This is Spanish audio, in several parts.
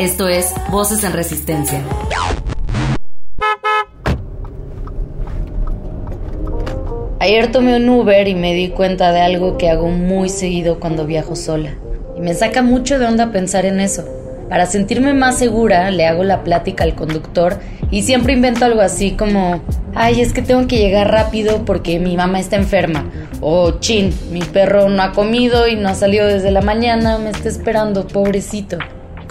Esto es Voces en Resistencia. Ayer tomé un Uber y me di cuenta de algo que hago muy seguido cuando viajo sola. Y me saca mucho de onda pensar en eso. Para sentirme más segura, le hago la plática al conductor y siempre invento algo así como, ay, es que tengo que llegar rápido porque mi mamá está enferma. O, chin, mi perro no ha comido y no ha salido desde la mañana, me está esperando, pobrecito.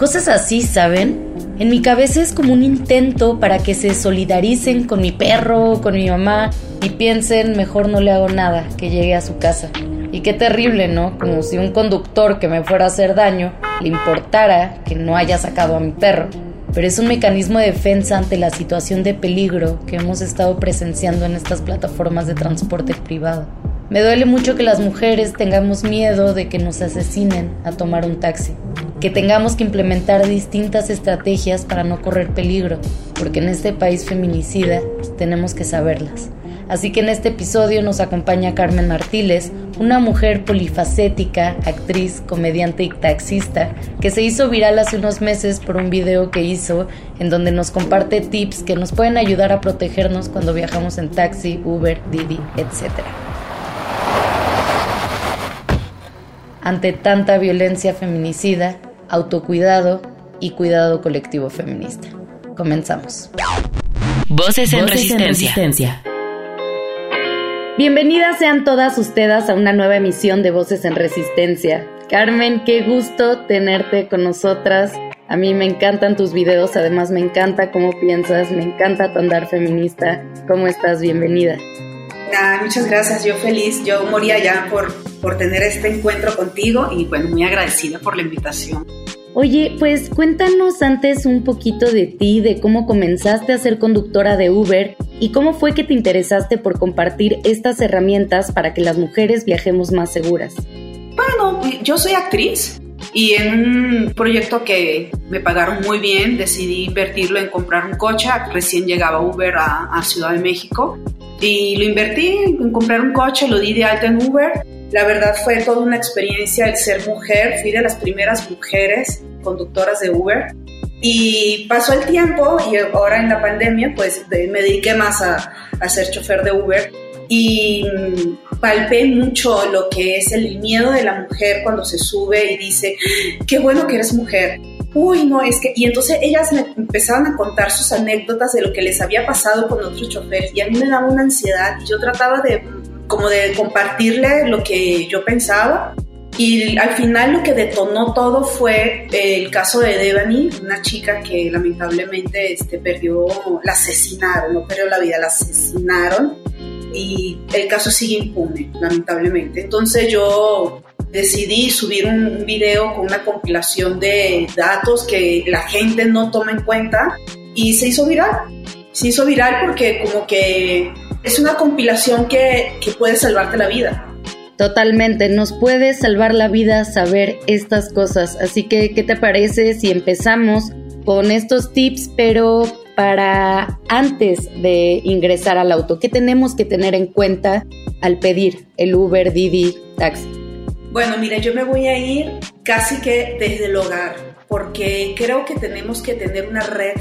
Cosas así, ¿saben? En mi cabeza es como un intento para que se solidaricen con mi perro, con mi mamá y piensen, mejor no le hago nada, que llegue a su casa. Y qué terrible, ¿no? Como si un conductor que me fuera a hacer daño le importara que no haya sacado a mi perro pero es un mecanismo de defensa ante la situación de peligro que hemos estado presenciando en estas plataformas de transporte privado. Me duele mucho que las mujeres tengamos miedo de que nos asesinen a tomar un taxi, que tengamos que implementar distintas estrategias para no correr peligro, porque en este país feminicida tenemos que saberlas. Así que en este episodio nos acompaña Carmen Martínez, una mujer polifacética, actriz, comediante y taxista, que se hizo viral hace unos meses por un video que hizo en donde nos comparte tips que nos pueden ayudar a protegernos cuando viajamos en taxi, Uber, Didi, etc. Ante tanta violencia feminicida, autocuidado y cuidado colectivo feminista. Comenzamos. Voces en, resistencia. Bienvenidas sean todas ustedes a una nueva emisión de Voces en Resistencia. Carmen, qué gusto tenerte con nosotras. A mí me encantan tus videos, además me encanta cómo piensas, me encanta tu andar feminista. ¿Cómo estás? Bienvenida. Muchas gracias, yo feliz, yo moría ya por, por tener este encuentro contigo y bueno, muy agradecida por la invitación. Oye, pues cuéntanos antes un poquito de ti, de cómo comenzaste a ser conductora de Uber y cómo fue que te interesaste por compartir estas herramientas para que las mujeres viajemos más seguras. Bueno, yo soy actriz y en un proyecto que me pagaron muy bien decidí invertirlo en comprar un coche. Recién llegaba Uber a, a Ciudad de México y lo invertí en comprar un coche, lo di de alta en Uber. La verdad fue toda una experiencia el ser mujer, fui de las primeras mujeres conductoras de Uber. Y pasó el tiempo y ahora en la pandemia pues me dediqué más a, a ser chofer de Uber. Y mm, palpé mucho lo que es el miedo de la mujer cuando se sube y dice, qué bueno que eres mujer. Uy, no, es que... Y entonces ellas me empezaban a contar sus anécdotas de lo que les había pasado con otros choferes y a mí me daba una ansiedad y yo trataba de como de compartirle lo que yo pensaba. Y al final lo que detonó todo fue el caso de Devani, una chica que lamentablemente este, perdió, la asesinaron, no perdió la vida, la asesinaron y el caso sigue impune, lamentablemente. Entonces yo decidí subir un video con una compilación de datos que la gente no toma en cuenta y se hizo viral. Se hizo viral porque como que es una compilación que, puede salvarte la vida. Totalmente, nos puede salvar la vida saber estas cosas. Así que, ¿qué te parece si empezamos con estos tips, pero para antes de ingresar al auto? ¿Qué tenemos que tener en cuenta al pedir el Uber, Didi, taxi? Bueno, mira, yo me voy a ir casi que desde el hogar, porque creo que tenemos que tener una red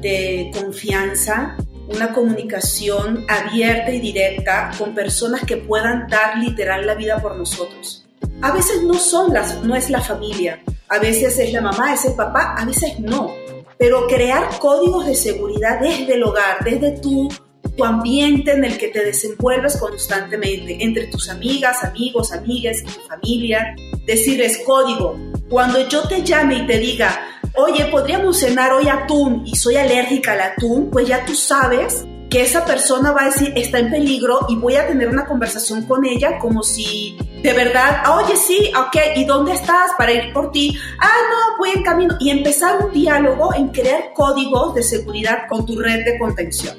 de confianza una comunicación abierta y directa con personas que puedan dar literal la vida por nosotros. A veces no son las, no es la familia, a veces es la mamá, es el papá, a veces no. Pero crear códigos de seguridad desde el hogar, desde tu, tu ambiente en el que te desenvuelves constantemente, entre tus amigas, amigos, amigas, tu familia, decirles código. Cuando yo te llame y te diga, oye, podríamos cenar hoy atún y soy alérgica al atún, pues ya tú sabes que esa persona va a decir está en peligro y voy a tener una conversación con ella como si de verdad, oye, sí, ok, ¿y dónde estás para ir por ti? Ah, no, voy en camino. Y empezar un diálogo en crear códigos de seguridad con tu red de contención.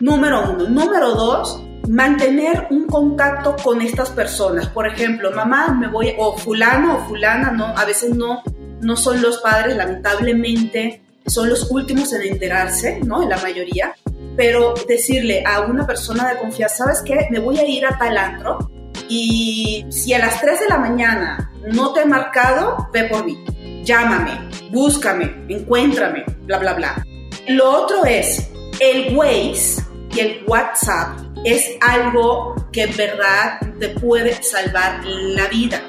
Número uno. Número dos, mantener un contacto con estas personas. Por ejemplo, mamá, me voy, o fulano o fulana, no, a veces no, no son los padres, lamentablemente, son los últimos en enterarse, ¿no? En la mayoría. Pero decirle a una persona de confianza, ¿sabes qué? Me voy a ir a tal antro y si a las 3 de la mañana no te he marcado, ve por mí. Llámame, búscame, encuéntrame, bla, bla, bla. Lo otro es el Waze y el WhatsApp es algo que en verdad te puede salvar la vida.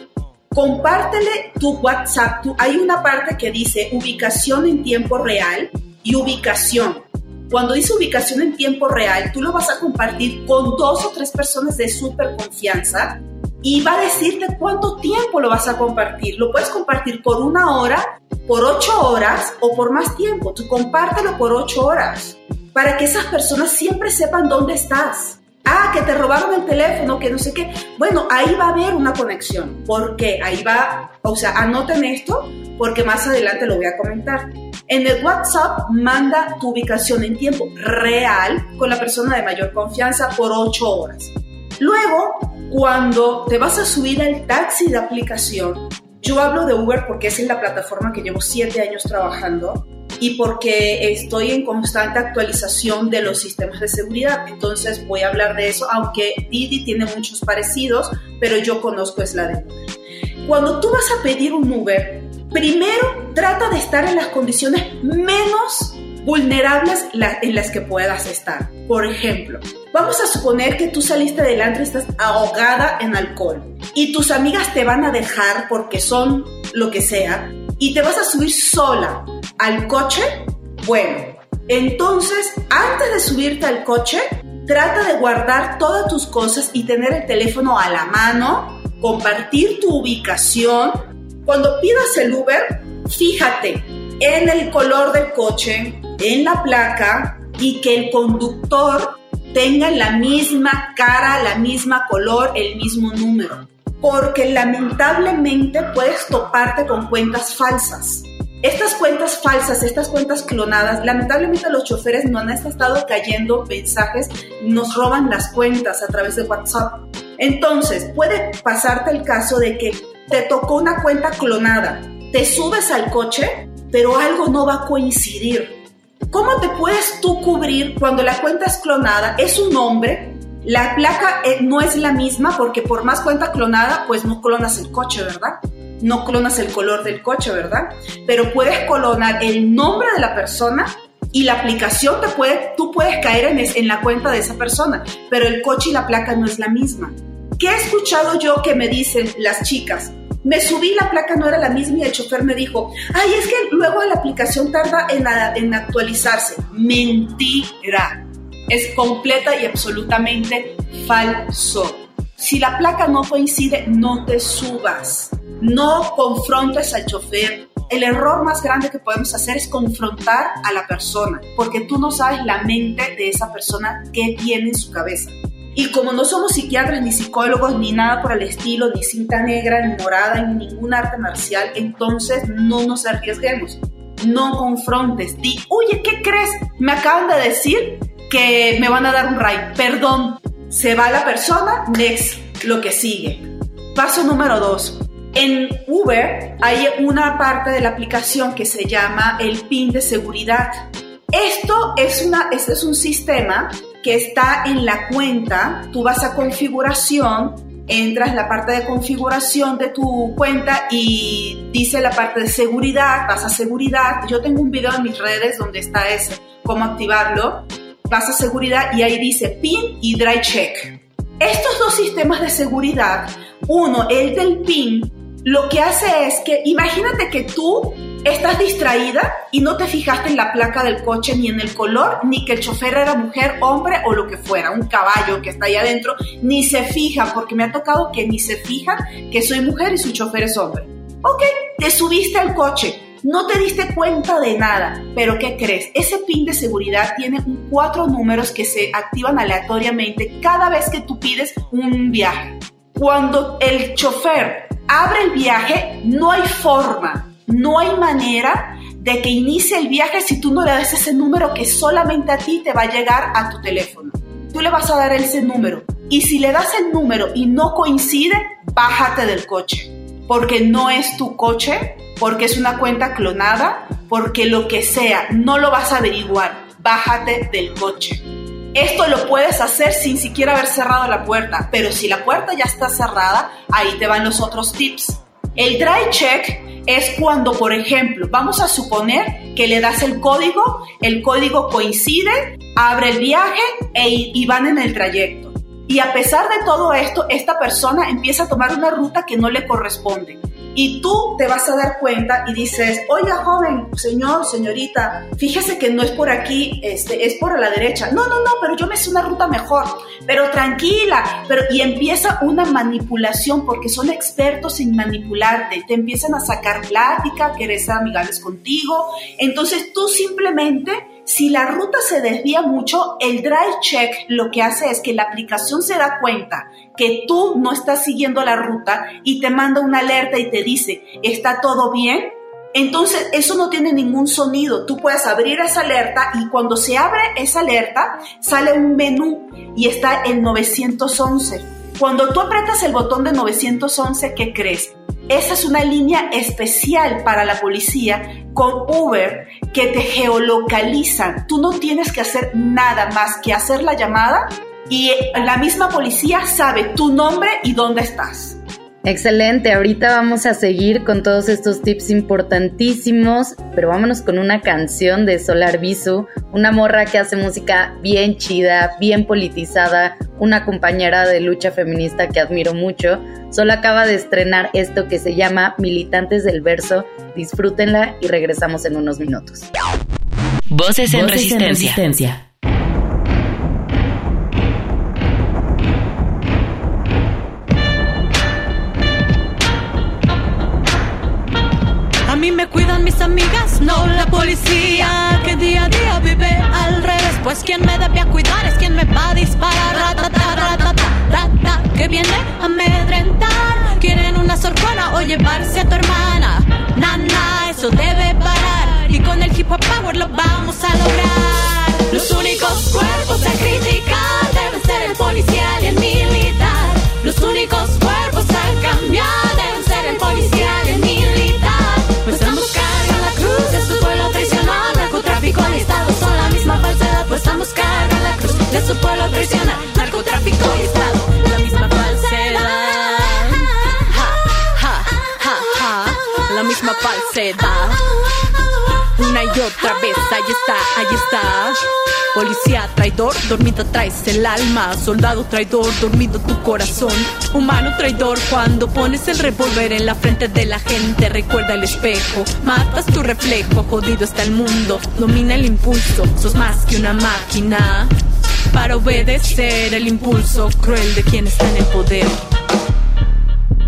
Compártele tu WhatsApp. hay una parte que dice ubicación en tiempo real y ubicación. Cuando dice ubicación en tiempo real, tú lo vas a compartir con dos o tres personas de súper confianza y va a decirte cuánto tiempo lo vas a compartir. Lo puedes compartir por una hora, por ocho horas o por más tiempo. Tú compártelo por ocho horas para que esas personas siempre sepan dónde estás. Ah, que te robaron el teléfono, que no sé qué. Bueno, ahí va a haber una conexión. porque Ahí va, o sea, anoten esto porque más adelante lo voy a comentar. En el WhatsApp manda tu ubicación en tiempo real con la persona de mayor confianza por 8 horas. Luego, cuando te vas a subir al taxi de aplicación, yo hablo de Uber porque esa es la plataforma que llevo 7 años trabajando y porque estoy en constante actualización de los sistemas de seguridad. Entonces voy a hablar de eso, aunque Didi tiene muchos parecidos, pero yo conozco es la de Uber. Cuando tú vas a pedir un Uber, primero trata de estar en las condiciones menos vulnerables en las que puedas estar. Por ejemplo, vamos a suponer que tú saliste delante y estás ahogada en alcohol y tus amigas te van a dejar porque son lo que sea y te vas a subir sola al coche, bueno, entonces antes de subirte al coche, trata de guardar todas tus cosas y tener el teléfono a la mano, compartir tu ubicación. Cuando pidas el Uber, fíjate en el color del coche, en la placa y que el conductor tenga la misma cara, la misma color, el mismo número porque lamentablemente puedes toparte con cuentas falsas. Estas cuentas falsas, estas cuentas clonadas, lamentablemente los choferes no han estado cayendo mensajes, nos roban las cuentas a través de WhatsApp. Entonces, puede pasarte el caso de que te tocó una cuenta clonada, te subes al coche, pero algo no va a coincidir. ¿Cómo te puedes tú cubrir cuando la cuenta es clonada? Es un hombre la placa eh, no es la misma porque por más cuenta clonada, pues no clonas el coche, ¿verdad? No clonas el color del coche, ¿verdad? Pero puedes clonar el nombre de la persona y la aplicación te puede, tú puedes caer en, en la cuenta de esa persona, pero el coche y la placa no es la misma. ¿Qué he escuchado yo que me dicen las chicas? Me subí, la placa no era la misma y el chofer me dijo, ay, es que luego la aplicación tarda en, en actualizarse. Mentira es completa y absolutamente falso. Si la placa no coincide, no te subas. No confrontes al chofer. El error más grande que podemos hacer es confrontar a la persona, porque tú no sabes la mente de esa persona que tiene en su cabeza. Y como no somos psiquiatras ni psicólogos ni nada por el estilo, ni cinta negra, ni morada, ni ningún arte marcial, entonces no nos arriesguemos. No confrontes. Di, oye, ¿qué crees? Me acaban de decir que me van a dar un ride. Perdón, se va la persona, next, lo que sigue. Paso número dos. En Uber hay una parte de la aplicación que se llama el PIN de seguridad. Esto es, una, este es un sistema que está en la cuenta. Tú vas a configuración, entras en la parte de configuración de tu cuenta y dice la parte de seguridad, vas a seguridad. Yo tengo un video en mis redes donde está ese, cómo activarlo vas a seguridad y ahí dice PIN y Dry Check. Estos dos sistemas de seguridad, uno, el del PIN, lo que hace es que imagínate que tú estás distraída y no te fijaste en la placa del coche ni en el color, ni que el chofer era mujer, hombre o lo que fuera, un caballo que está ahí adentro, ni se fijan, porque me ha tocado que ni se fijan que soy mujer y su chofer es hombre. Ok, te subiste al coche, no te diste cuenta de nada, pero ¿qué crees? Ese pin de seguridad tiene cuatro números que se activan aleatoriamente cada vez que tú pides un viaje. Cuando el chofer abre el viaje, no hay forma, no hay manera de que inicie el viaje si tú no le das ese número que solamente a ti te va a llegar a tu teléfono. Tú le vas a dar ese número. Y si le das el número y no coincide, bájate del coche. Porque no es tu coche, porque es una cuenta clonada, porque lo que sea, no lo vas a averiguar. Bájate del coche. Esto lo puedes hacer sin siquiera haber cerrado la puerta, pero si la puerta ya está cerrada, ahí te van los otros tips. El dry check es cuando, por ejemplo, vamos a suponer que le das el código, el código coincide, abre el viaje e, y van en el trayecto. Y a pesar de todo esto, esta persona empieza a tomar una ruta que no le corresponde y tú te vas a dar cuenta y dices, oiga joven, señor, señorita, fíjese que no es por aquí, este, es por la derecha. No, no, no, pero yo me sé una ruta mejor, pero tranquila, pero y empieza una manipulación porque son expertos en manipularte, te empiezan a sacar plática, querer ser amigables contigo, entonces tú simplemente si la ruta se desvía mucho, el drive check lo que hace es que la aplicación se da cuenta que tú no estás siguiendo la ruta y te manda una alerta y te dice, ¿está todo bien? Entonces, eso no tiene ningún sonido. Tú puedes abrir esa alerta y cuando se abre esa alerta, sale un menú y está el 911. Cuando tú apretas el botón de 911, ¿qué crees? Esa es una línea especial para la policía con Uber que te geolocalizan. Tú no tienes que hacer nada más que hacer la llamada y la misma policía sabe tu nombre y dónde estás. Excelente, ahorita vamos a seguir con todos estos tips importantísimos, pero vámonos con una canción de Solar Visu, una morra que hace música bien chida, bien politizada, una compañera de lucha feminista que admiro mucho. Solo acaba de estrenar esto que se llama Militantes del Verso. Disfrútenla y regresamos en unos minutos. Voces en, resistencia. No la policía que día a día vive al revés. Pues quien me debe cuidar es quien me va a disparar. Que viene a amedrentar. Quieren una sorjuana o llevarse a tu hermana. Nana, eso debe parar. Y con el hip hop power lo vamos a lograr. Los únicos cuerpos a criticar deben ser el policial y el ahí está, ahí está. Policía traidor, dormido traes el alma. Soldado traidor, dormido tu corazón. Humano traidor, cuando pones el revólver en la frente de la gente, recuerda el espejo. Matas tu reflejo, jodido está el mundo. Domina el impulso, sos más que una máquina. Para obedecer el impulso cruel de quien está en el poder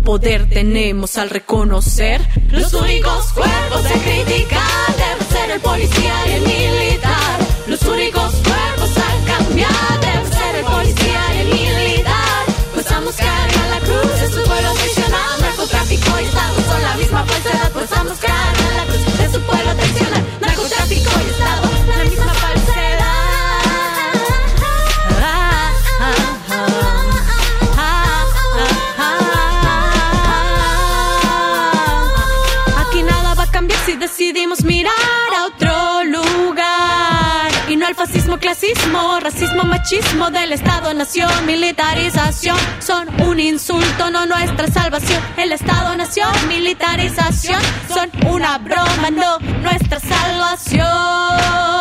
poder tenemos al reconocer los únicos cuerpos de criticar el policía y el militar. Los únicos cuerpos a cambiar racismo, machismo del Estado-Nación, militarización. Son un insulto, no nuestra salvación. El Estado-Nación, militarización. Son una broma, no nuestra salvación.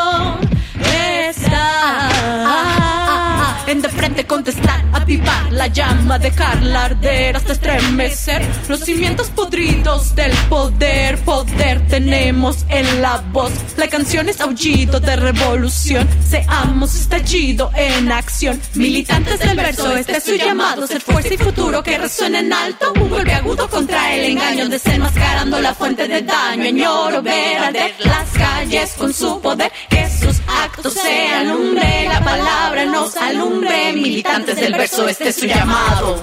De frente contestar avivar la llama, dejarla arder hasta estremecer los cimientos podridos del poder. Poder tenemos en la voz. La canción es aullido de revolución. Seamos estallido en acción. Militantes del verso, este es su llamado. Ser fuerza y futuro que resuene en alto. Un golpe agudo contra el engaño, desenmascarando la fuente de daño. Añoro ver arder las calles con su poder. Que sus actos se alumbre, la palabra nos alumbre. Militantes del verso, este es su llamado.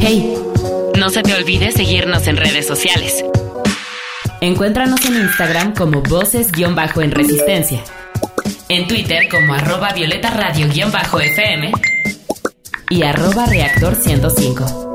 Hey, no se te olvide seguirnos en redes sociales. Encuéntranos en Instagram como voces-en resistencia. En Twitter como arroba violeta radio-fm y arroba reactor 105.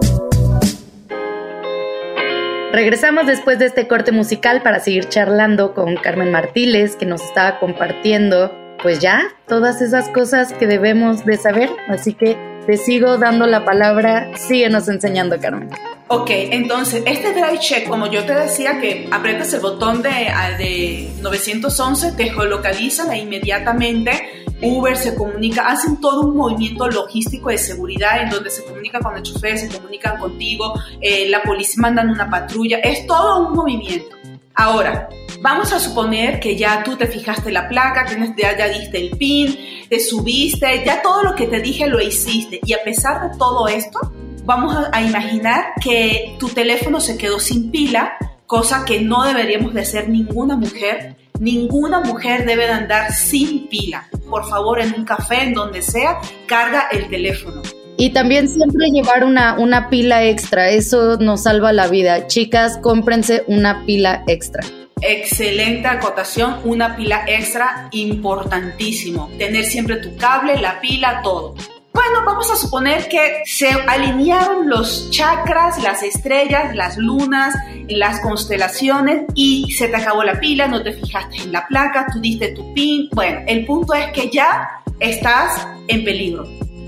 Regresamos después de este corte musical para seguir charlando con Carmen Martínez, que nos estaba compartiendo, pues ya, todas esas cosas que debemos de saber. Así que te sigo dando la palabra, síguenos enseñando, Carmen. Ok, entonces, este drive check, como yo te decía, que aprietas el botón de, de 911, te geolocalizan e inmediatamente Uber se comunica, hacen todo un movimiento logístico de seguridad en donde se comunica con el chofer, se comunican contigo, eh, la policía mandan una patrulla, es todo un movimiento. Ahora, vamos a suponer que ya tú te fijaste la placa, tienes, ya, ya diste el pin, te subiste, ya todo lo que te dije lo hiciste y a pesar de todo esto, vamos a, imaginar que tu teléfono se quedó sin pila, cosa que no deberíamos de hacer ninguna mujer. Ninguna mujer debe de andar sin pila por favor, en un café, en donde sea, carga el teléfono. Y también siempre llevar una, una pila extra, eso nos salva la vida. Chicas, cómprense una pila extra. Excelente acotación, una pila extra importantísimo. Tener siempre tu cable, la pila, todo. Bueno, vamos a suponer que se alinearon los chakras, las estrellas, las lunas, las constelaciones y se te acabó la pila, no te fijaste en la placa, tú diste tu pin. Bueno, el punto es que ya estás en peligro.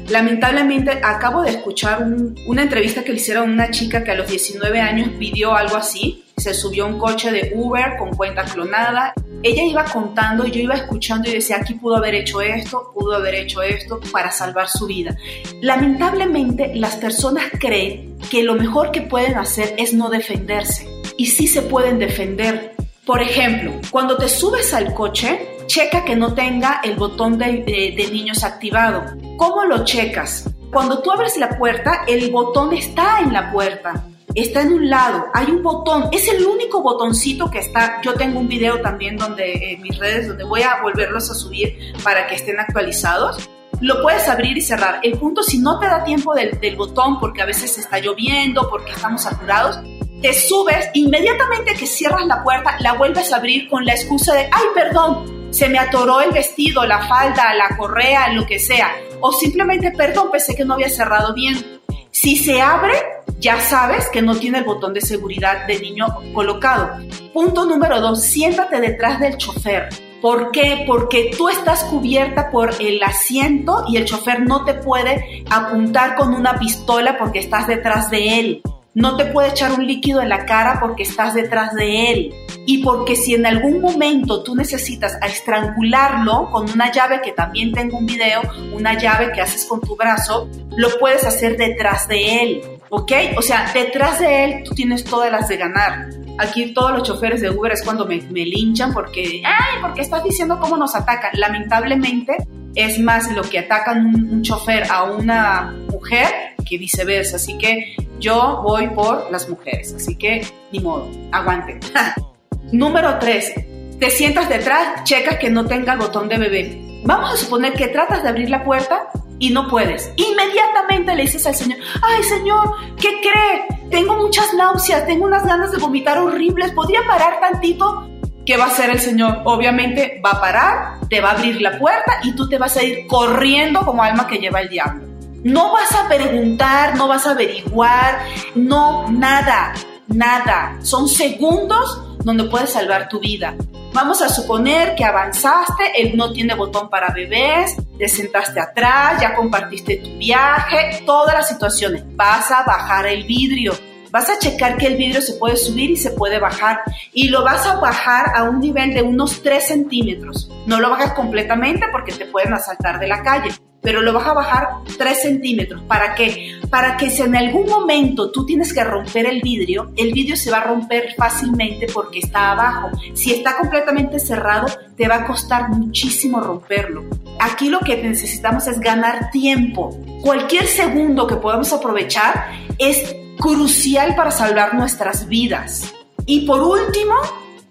Lamentablemente acabo de escuchar una entrevista que le hicieron una chica que a los 19 años pidió algo así. Se subió a un coche de Uber con cuenta clonada ella iba contando y yo iba escuchando y decía, aquí pudo haber hecho esto, pudo haber hecho esto para salvar su vida. Lamentablemente las personas creen que lo mejor que pueden hacer es no defenderse. Y sí se pueden defender. Por ejemplo, cuando te subes al coche, checa que no tenga el botón de, de niños activado. ¿Cómo lo checas? Cuando tú abres la puerta, el botón está en la puerta está en un lado, hay un botón, es el único botoncito que está, yo tengo un video también donde en mis redes donde voy a volverlos a subir para que estén actualizados. Lo puedes abrir y cerrar. El punto, si no te da tiempo del, del botón porque a veces está lloviendo, porque estamos saturados, te subes, inmediatamente que cierras la puerta, la vuelves a abrir con la excusa de, ay, perdón, se me atoró el vestido, la falda, la correa, lo que sea. O simplemente, perdón, pensé que no había cerrado bien. Si se abre, ya sabes que no tiene el botón de seguridad de niño colocado. Punto número dos, siéntate detrás del chofer. ¿Por qué? Porque tú estás cubierta por el asiento y el chofer no te puede apuntar con una pistola porque estás detrás de él. No te puede echar un líquido en la cara porque estás detrás de él. Y porque si en algún momento tú necesitas estrangularlo con una llave, que también tengo un video, una llave que haces con tu brazo, lo puedes hacer detrás de él. ¿Ok? O sea, detrás de él tú tienes todas las de ganar. Aquí todos los choferes de Uber es cuando me, me linchan porque, ay, porque estás diciendo cómo nos atacan. Lamentablemente es más lo que atacan un, un chofer a una mujer que viceversa. Así que yo voy por las mujeres. Así que ni modo, aguanten. Número 3. Te sientas detrás, checas que no tenga botón de bebé. Vamos a suponer que tratas de abrir la puerta y no puedes. Inmediatamente le dices al Señor, ay Señor, ¿qué cree? Tengo muchas náuseas, tengo unas ganas de vomitar horribles, ¿podría parar tantito? ¿Qué va a hacer el Señor? Obviamente va a parar, te va a abrir la puerta y tú te vas a ir corriendo como alma que lleva el diablo. No vas a preguntar, no vas a averiguar, no, nada, nada. Son segundos donde puedes salvar tu vida. Vamos a suponer que avanzaste, él no tiene botón para bebés, te sentaste atrás, ya compartiste tu viaje, todas las situaciones. Vas a bajar el vidrio. Vas a checar que el vidrio se puede subir y se puede bajar. Y lo vas a bajar a un nivel de unos 3 centímetros. No lo bajas completamente porque te pueden asaltar de la calle. Pero lo vas a bajar 3 centímetros. ¿Para qué? Para que si en algún momento tú tienes que romper el vidrio, el vidrio se va a romper fácilmente porque está abajo. Si está completamente cerrado, te va a costar muchísimo romperlo. Aquí lo que necesitamos es ganar tiempo. Cualquier segundo que podamos aprovechar es crucial para salvar nuestras vidas. Y por último,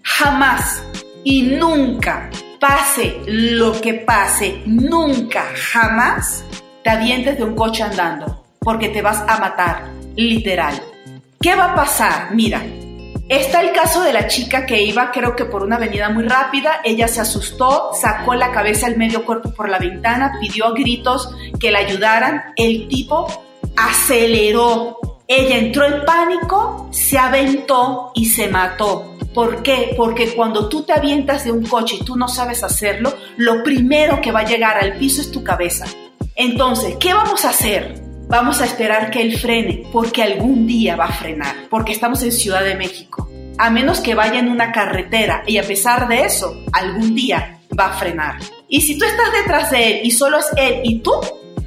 jamás y nunca pase lo que pase, nunca, jamás te avientes de un coche andando, porque te vas a matar, literal. ¿Qué va a pasar? Mira, está el caso de la chica que iba, creo que por una avenida muy rápida, ella se asustó, sacó la cabeza al medio cuerpo por la ventana, pidió gritos que la ayudaran, el tipo aceleró, ella entró en pánico, se aventó y se mató. ¿Por qué? Porque cuando tú te avientas de un coche y tú no sabes hacerlo, lo primero que va a llegar al piso es tu cabeza. Entonces, ¿qué vamos a hacer? Vamos a esperar que él frene, porque algún día va a frenar, porque estamos en Ciudad de México. A menos que vaya en una carretera y a pesar de eso, algún día va a frenar. Y si tú estás detrás de él y solo es él y tú,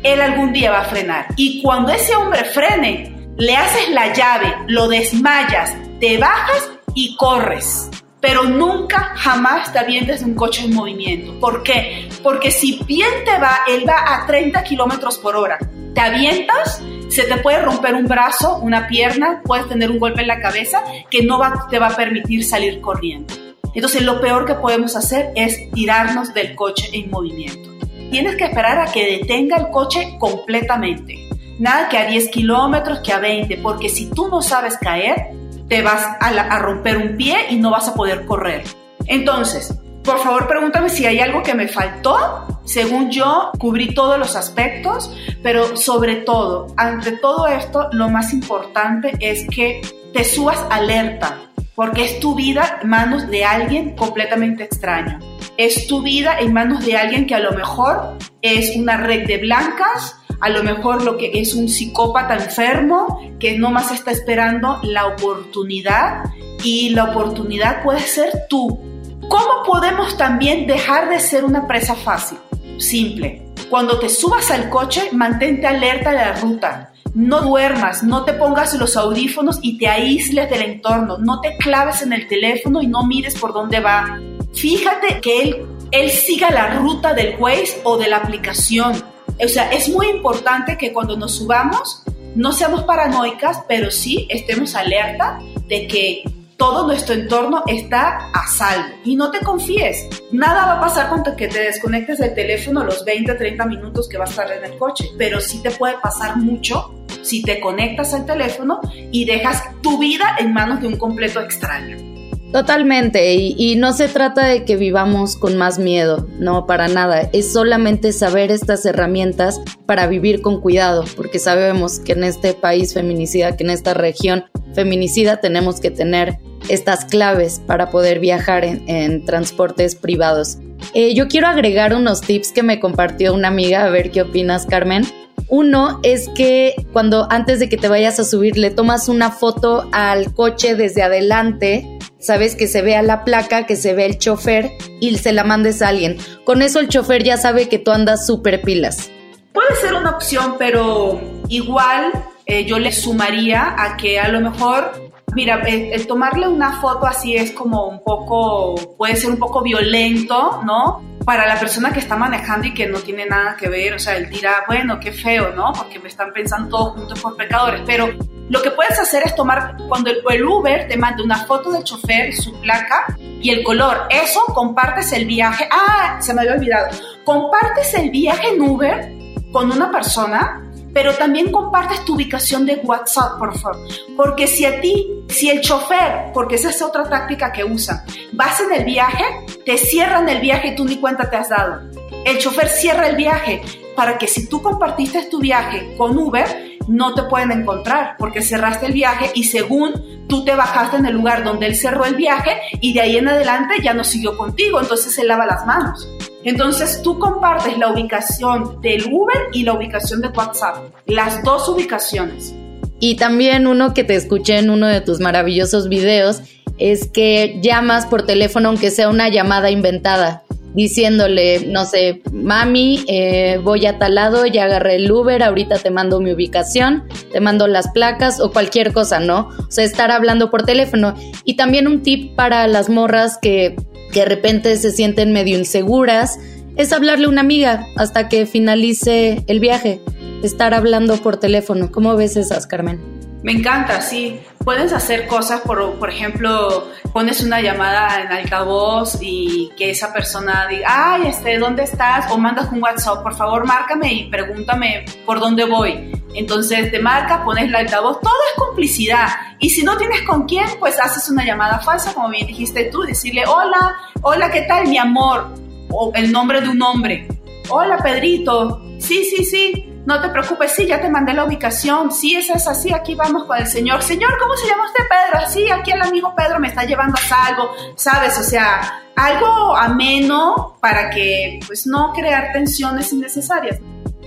él algún día va a frenar. Y cuando ese hombre frene, le haces la llave, lo desmayas, te bajas y corres. Pero nunca, jamás te avientes de un coche en movimiento. ¿Por qué? Porque si bien te va, él va a 30 kilómetros por hora. Te avientas, se te puede romper un brazo, una pierna, puedes tener un golpe en la cabeza que no te va a permitir salir corriendo. Entonces, lo peor que podemos hacer es tirarnos del coche en movimiento. Tienes que esperar a que detenga el coche completamente. Nada que a 10 kilómetros, que a 20, porque si tú no sabes caer, te vas a, romper un pie y no vas a poder correr. Entonces, por favor pregúntame si hay algo que me faltó. Según yo, cubrí todos los aspectos, pero sobre todo, ante todo esto, lo más importante es que te subas alerta, porque es tu vida en manos de alguien completamente extraño. Es tu vida en manos de alguien que a lo mejor es una red de blancas, a lo mejor lo que es un psicópata enfermo que no más está esperando la oportunidad y la oportunidad puede ser tú. ¿Cómo podemos también dejar de ser una presa fácil? Simple. Cuando te subas al coche, mantente alerta de la ruta. No duermas, no te pongas los audífonos y te aísles del entorno. No te claves en el teléfono y no mires por dónde va. Fíjate que él, él siga la ruta del Waze o de la aplicación o sea, es muy importante que cuando nos subamos no seamos paranoicas, pero sí estemos alerta de que todo nuestro entorno está a salvo. Y no te confíes, nada va a pasar con que te desconectes del teléfono los 20, 30 minutos que vas a estar en el coche, pero sí te puede pasar mucho si te conectas al teléfono y dejas tu vida en manos de un completo extraño. Totalmente, y, no se trata de que vivamos con más miedo, no, para nada, es solamente saber estas herramientas para vivir con cuidado, porque sabemos que en este país feminicida, que en esta región feminicida tenemos que tener estas claves para poder viajar en, transportes privados. Eh, yo quiero agregar unos tips que me compartió una amiga, a ver qué opinas Carmen. Uno es que cuando antes de que te vayas a subir le tomas una foto al coche desde adelante sabes que se vea la placa, que se vea el chofer y se la mandes a alguien. Con eso el chofer ya sabe que tú andas súper pilas. Puede ser una opción, pero igual eh, yo le sumaría a que a lo mejor, mira, el, tomarle una foto así es como un poco, puede ser un poco violento, ¿no? Para la persona que está manejando y que no tiene nada que ver, o sea, él dirá, bueno, qué feo, ¿no? Porque me están pensando todos juntos por pecadores, pero lo que puedes hacer es tomar, cuando el, Uber te manda una foto del chofer, su placa y el color, eso compartes el viaje. Ah, se me había olvidado. Compartes el viaje en Uber con una persona, pero también compartes tu ubicación de WhatsApp, por favor. Porque si a ti, si el chofer, porque esa es otra táctica que usan, vas en el viaje, te cierran el viaje y tú ni cuenta te has dado. El chofer cierra el viaje para que si tú compartiste tu viaje con Uber, no te pueden encontrar porque cerraste el viaje y según tú te bajaste en el lugar donde él cerró el viaje y de ahí en adelante ya no siguió contigo, entonces se lava las manos. Entonces tú compartes la ubicación del Uber y la ubicación de WhatsApp, las dos ubicaciones. Y también uno que te escuché en uno de tus maravillosos videos es que llamas por teléfono aunque sea una llamada inventada diciéndole, no sé, mami, eh, voy a tal lado, ya agarré el Uber, ahorita te mando mi ubicación, te mando las placas o cualquier cosa, ¿no? O sea, estar hablando por teléfono. Y también un tip para las morras que, que de repente se sienten medio inseguras, es hablarle a una amiga hasta que finalice el viaje, estar hablando por teléfono. ¿Cómo ves esas, Carmen? Me encanta, sí. Puedes hacer cosas, por, por ejemplo, pones una llamada en altavoz y que esa persona diga, ay, este, ¿dónde estás? O mandas un WhatsApp, por favor, márcame y pregúntame por dónde voy. Entonces te marca, pones el altavoz, todo es complicidad. Y si no tienes con quién, pues haces una llamada falsa, como bien dijiste tú, decirle, hola, hola, ¿qué tal, mi amor? O el nombre de un hombre. Hola, Pedrito. Sí, sí, sí no te preocupes, sí, ya te mandé la ubicación, sí, esa es así, aquí vamos con el señor. Señor, ¿cómo se llama usted, Pedro? Sí, aquí el amigo Pedro me está llevando a salvo, ¿sabes? O sea, algo ameno para que, pues, no crear tensiones innecesarias.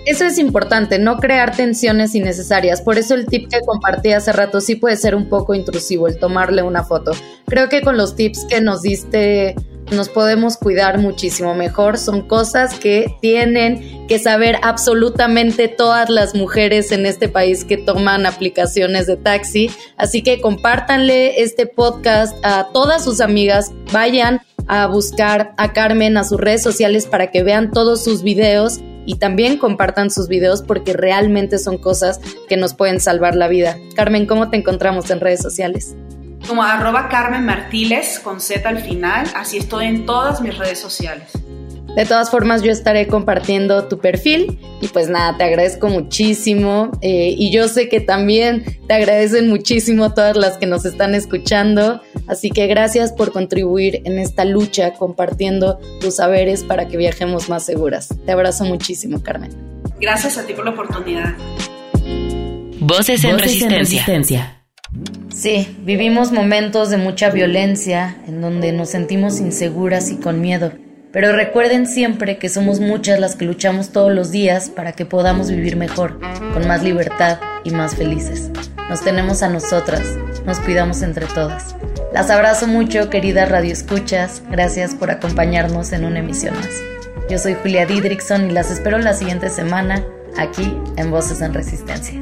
Eso es importante, no crear tensiones innecesarias. Por eso el tip que compartí hace rato sí puede ser un poco intrusivo, el tomarle una foto. Creo que con los tips que nos diste nos podemos cuidar muchísimo mejor. Son cosas que tienen que saber absolutamente todas las mujeres en este país que toman aplicaciones de taxi. Así que compártanle este podcast a todas sus amigas. Vayan a buscar a Carmen a sus redes sociales para que vean todos sus videos y también compartan sus videos porque realmente son cosas que nos pueden salvar la vida. Carmen, ¿cómo te encontramos en redes sociales? como arroba Carmen Martiles con Z al final, así estoy en todas mis redes sociales. De todas formas, yo estaré compartiendo tu perfil y pues nada, te agradezco muchísimo eh, y yo sé que también te agradecen muchísimo todas las que nos están escuchando, así que gracias por contribuir en esta lucha compartiendo tus saberes para que viajemos más seguras. Te abrazo muchísimo, Carmen. Gracias a ti por la oportunidad. Voces en, resistencia. Sí, vivimos momentos de mucha violencia en donde nos sentimos inseguras y con miedo. Pero recuerden siempre que somos muchas las que luchamos todos los días para que podamos vivir mejor, con más libertad y más felices. Nos tenemos a nosotras, nos cuidamos entre todas. Las abrazo mucho, queridas radioescuchas. Gracias por acompañarnos en una emisión más. Yo soy Julia Didrickson y las espero la siguiente semana aquí en Voces en Resistencia.